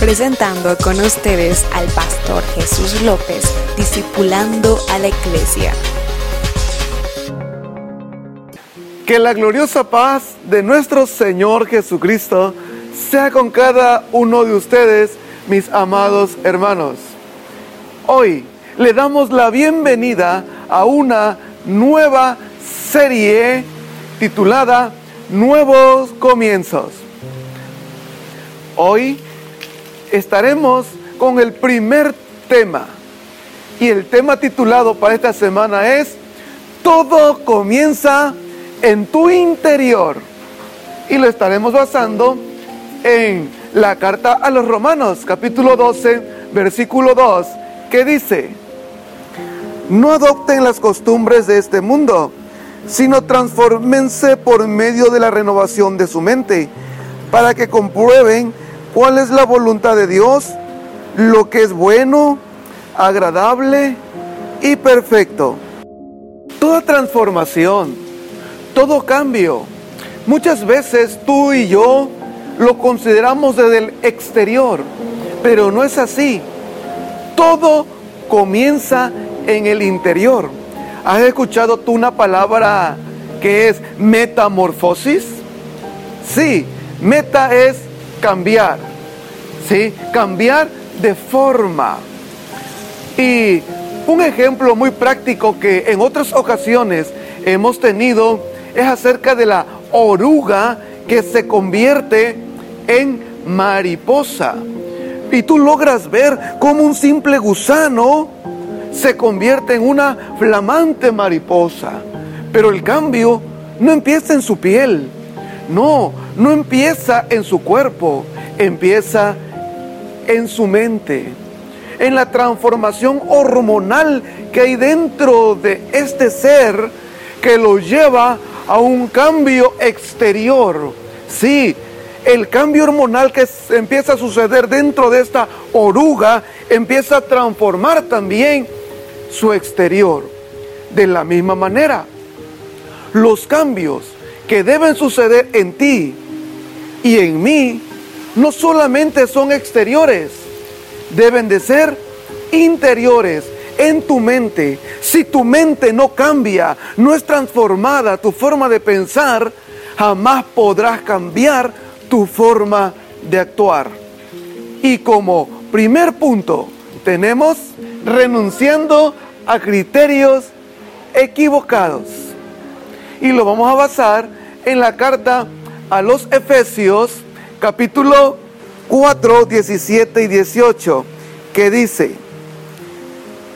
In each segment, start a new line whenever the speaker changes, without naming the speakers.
presentando con ustedes al pastor Jesús López, discipulando a la iglesia.
Que la gloriosa paz de nuestro Señor Jesucristo sea con cada uno de ustedes, mis amados hermanos. Hoy le damos la bienvenida a una nueva serie titulada Nuevos Comienzos. Hoy estaremos con el primer tema y el tema titulado para esta semana es Todo comienza en tu interior. Y lo estaremos basando en la carta a los Romanos, capítulo 12, versículo 2, que dice, no adopten las costumbres de este mundo, sino transformense por medio de la renovación de su mente, para que comprueben cuál es la voluntad de Dios, lo que es bueno, agradable y perfecto. Toda transformación, todo cambio, muchas veces tú y yo lo consideramos desde el exterior, pero no es así. Todo comienza en el interior. ¿Has escuchado tú una palabra que es metamorfosis? Sí, meta es cambiar, ¿sí? Cambiar de forma. Y un ejemplo muy práctico que en otras ocasiones hemos tenido es acerca de la oruga que se convierte en mariposa. Y tú logras ver cómo un simple gusano se convierte en una flamante mariposa. Pero el cambio no empieza en su piel, no, no empieza en su cuerpo, empieza en su mente, en la transformación hormonal que hay dentro de este ser que lo lleva a un cambio exterior. Sí, el cambio hormonal que empieza a suceder dentro de esta oruga empieza a transformar también su exterior. De la misma manera, los cambios que deben suceder en ti y en mí no solamente son exteriores, deben de ser interiores en tu mente. Si tu mente no cambia, no es transformada tu forma de pensar, jamás podrás cambiar tu forma de actuar. Y como primer punto, tenemos renunciando a criterios equivocados. Y lo vamos a basar en la carta a los Efesios capítulo 4, 17 y 18, que dice,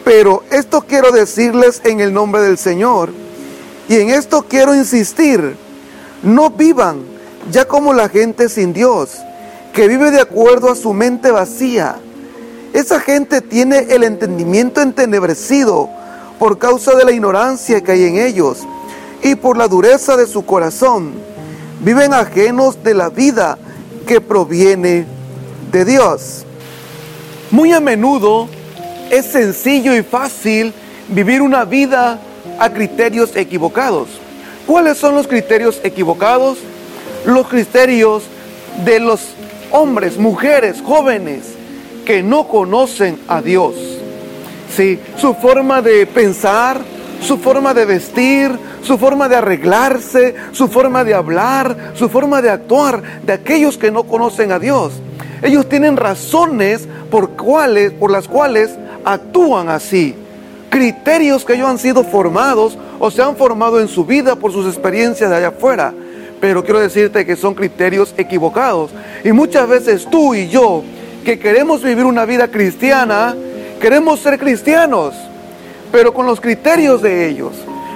pero esto quiero decirles en el nombre del Señor, y en esto quiero insistir, no vivan ya como la gente sin Dios, que vive de acuerdo a su mente vacía. Esa gente tiene el entendimiento entenebrecido por causa de la ignorancia que hay en ellos y por la dureza de su corazón. Viven ajenos de la vida que proviene de Dios. Muy a menudo es sencillo y fácil vivir una vida a criterios equivocados. ¿Cuáles son los criterios equivocados? Los criterios de los hombres, mujeres, jóvenes que no conocen a Dios. Sí, su forma de pensar, su forma de vestir, su forma de arreglarse, su forma de hablar, su forma de actuar de aquellos que no conocen a Dios. Ellos tienen razones por, cuales, por las cuales actúan así. Criterios que ellos han sido formados o se han formado en su vida por sus experiencias de allá afuera. Pero quiero decirte que son criterios equivocados. Y muchas veces tú y yo, que queremos vivir una vida cristiana, queremos ser cristianos, pero con los criterios de ellos.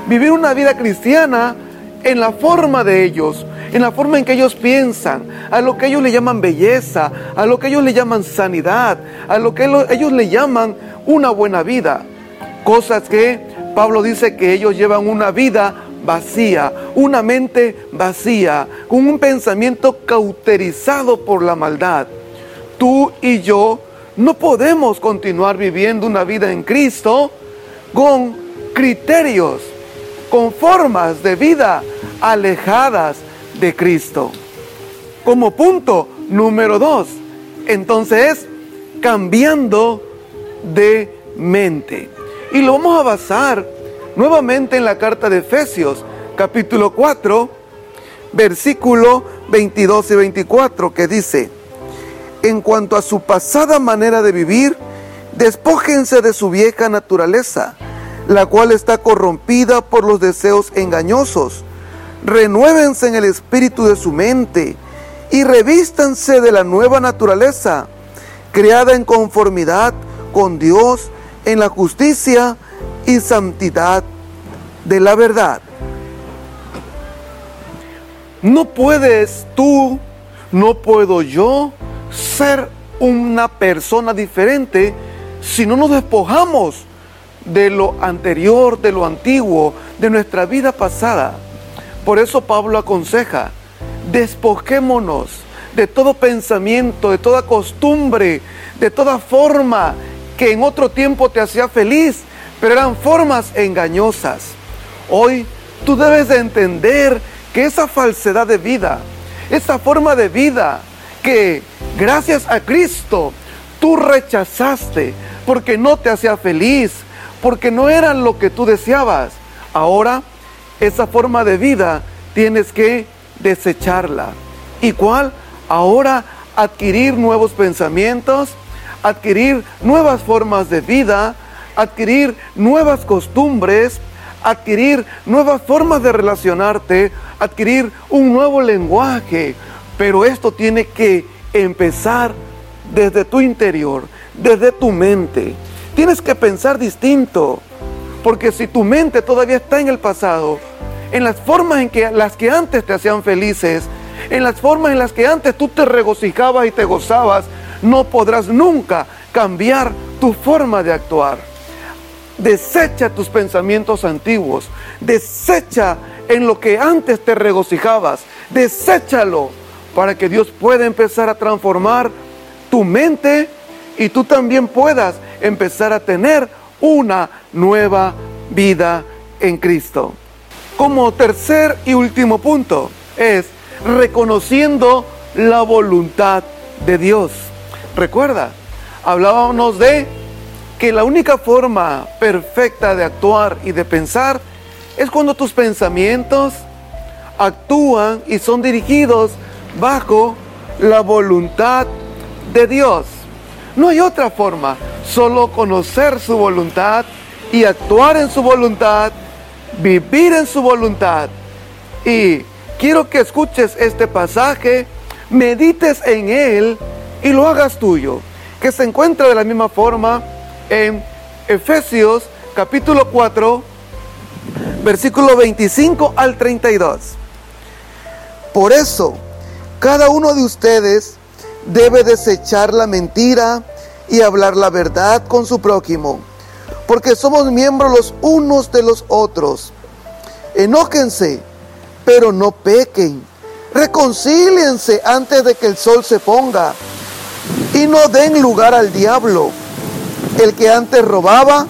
Vivir una vida cristiana en la forma de ellos, en la forma en que ellos piensan, a lo que ellos le llaman belleza, a lo que ellos le llaman sanidad, a lo que ellos le llaman una buena vida. Cosas que Pablo dice que ellos llevan una vida vacía, una mente vacía, con un pensamiento cauterizado por la maldad. Tú y yo no podemos continuar viviendo una vida en Cristo con criterios, con formas de vida alejadas de Cristo. Como punto número dos, Entonces es cambiando de mente. Y lo vamos a basar nuevamente en la carta de Efesios, capítulo 4, versículo 22 y 24, que dice, en cuanto a su pasada manera de vivir, despójense de su vieja naturaleza, la cual está corrompida por los deseos engañosos. Renuévense en el espíritu de su mente y revístanse de la nueva naturaleza, creada en conformidad con Dios en la justicia y santidad de la verdad. No puedes tú, no puedo yo ser una persona diferente si no nos despojamos de lo anterior, de lo antiguo, de nuestra vida pasada. Por eso Pablo aconseja, despojémonos de todo pensamiento, de toda costumbre, de toda forma que en otro tiempo te hacía feliz, pero eran formas engañosas. Hoy tú debes de entender que esa falsedad de vida, esa forma de vida que gracias a Cristo tú rechazaste porque no te hacía feliz, porque no era lo que tú deseabas, ahora esa forma de vida tienes que desecharla. ¿Y cuál? Ahora adquirir nuevos pensamientos, adquirir nuevas formas de vida, adquirir nuevas costumbres, adquirir nuevas formas de relacionarte, adquirir un nuevo lenguaje. Pero esto tiene que empezar desde tu interior, desde tu mente. Tienes que pensar distinto, porque si tu mente todavía está en el pasado, en las formas en que las que antes te hacían felices, en las formas en las que antes tú te regocijabas y te gozabas, no podrás nunca cambiar tu forma de actuar. Desecha tus pensamientos antiguos, desecha en lo que antes te regocijabas, deséchalo para que Dios pueda empezar a transformar tu mente y tú también puedas empezar a tener una nueva vida en Cristo. Como tercer y último punto es reconociendo la voluntad de Dios. Recuerda, hablábamos de que la única forma perfecta de actuar y de pensar es cuando tus pensamientos actúan y son dirigidos bajo la voluntad de Dios. No hay otra forma, solo conocer su voluntad y actuar en su voluntad, vivir en su voluntad. Y quiero que escuches este pasaje, medites en él y lo hagas tuyo, que se encuentra de la misma forma en Efesios capítulo 4, versículo 25 al 32. Por eso, cada uno de ustedes debe desechar la mentira y hablar la verdad con su prójimo, porque somos miembros los unos de los otros. Enóquense, pero no pequen. Reconcíliense antes de que el sol se ponga y no den lugar al diablo. El que antes robaba,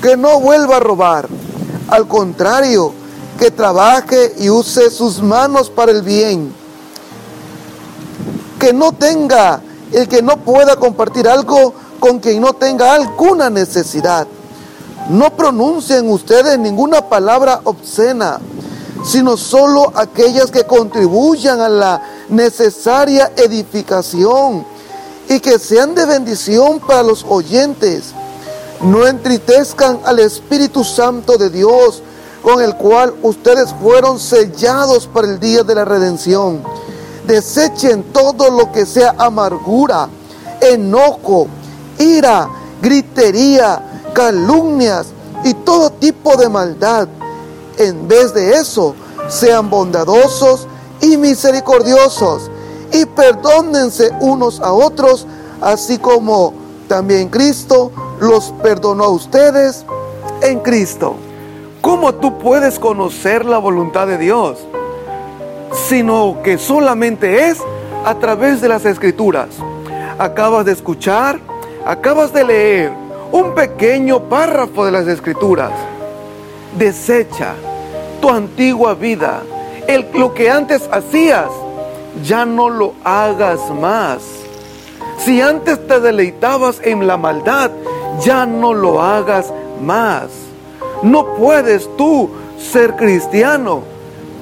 que no vuelva a robar. Al contrario, que trabaje y use sus manos para el bien. Que no tenga, el que no pueda compartir algo con quien no tenga alguna necesidad. No pronuncien ustedes ninguna palabra obscena, sino solo aquellas que contribuyan a la necesaria edificación y que sean de bendición para los oyentes. No entristezcan al Espíritu Santo de Dios, con el cual ustedes fueron sellados para el día de la redención. Desechen todo lo que sea amargura, enojo, ira, gritería, calumnias y todo tipo de maldad. En vez de eso, sean bondadosos y misericordiosos y perdónense unos a otros, así como también Cristo los perdonó a ustedes en Cristo. ¿Cómo tú puedes conocer la voluntad de Dios? Sino que solamente es a través de las escrituras. Acabas de escuchar, acabas de leer un pequeño párrafo de las escrituras. Desecha tu antigua vida, lo que antes hacías ya no lo hagas más. Si antes te deleitabas en la maldad, ya no lo hagas más. No puedes tú ser cristiano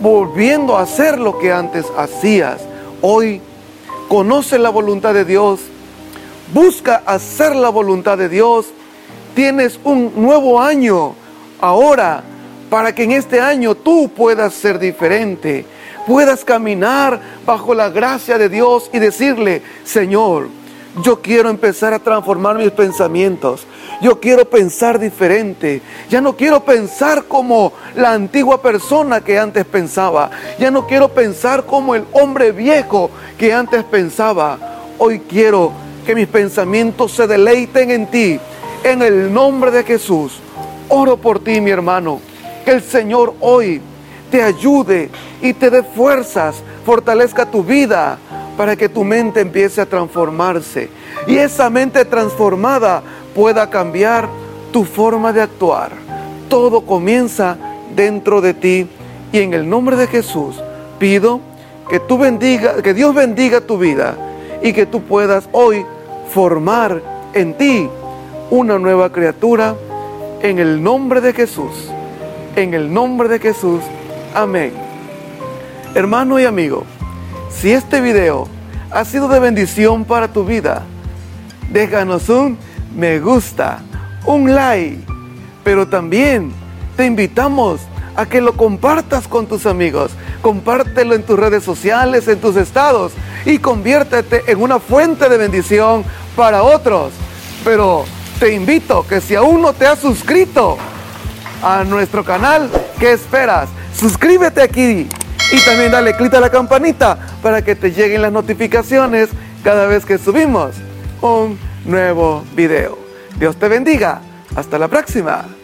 volviendo a hacer lo que antes hacías. Hoy conoce la voluntad de Dios, busca hacer la voluntad de Dios. Tienes un nuevo año ahora para que en este año tú puedas ser diferente, puedas caminar bajo la gracia de Dios y decirle, Señor, yo quiero empezar a transformar mis pensamientos. Yo quiero pensar diferente. Ya no quiero pensar como la antigua persona que antes pensaba. Ya no quiero pensar como el hombre viejo que antes pensaba. Hoy quiero que mis pensamientos se deleiten en ti. En el nombre de Jesús. Oro por ti, mi hermano. Que el Señor hoy te ayude y te dé fuerzas, fortalezca tu vida para que tu mente empiece a transformarse y esa mente transformada pueda cambiar tu forma de actuar. Todo comienza dentro de ti y en el nombre de Jesús pido que tú bendiga, que Dios bendiga tu vida y que tú puedas hoy formar en ti una nueva criatura en el nombre de Jesús. En el nombre de Jesús. Amén. Hermano y amigo, si este video ha sido de bendición para tu vida, déjanos un me gusta, un like, pero también te invitamos a que lo compartas con tus amigos. Compártelo en tus redes sociales, en tus estados y conviértete en una fuente de bendición para otros. Pero te invito que si aún no te has suscrito a nuestro canal, ¿qué esperas? Suscríbete aquí y también dale clic a la campanita para que te lleguen las notificaciones cada vez que subimos un nuevo video. Dios te bendiga. Hasta la próxima.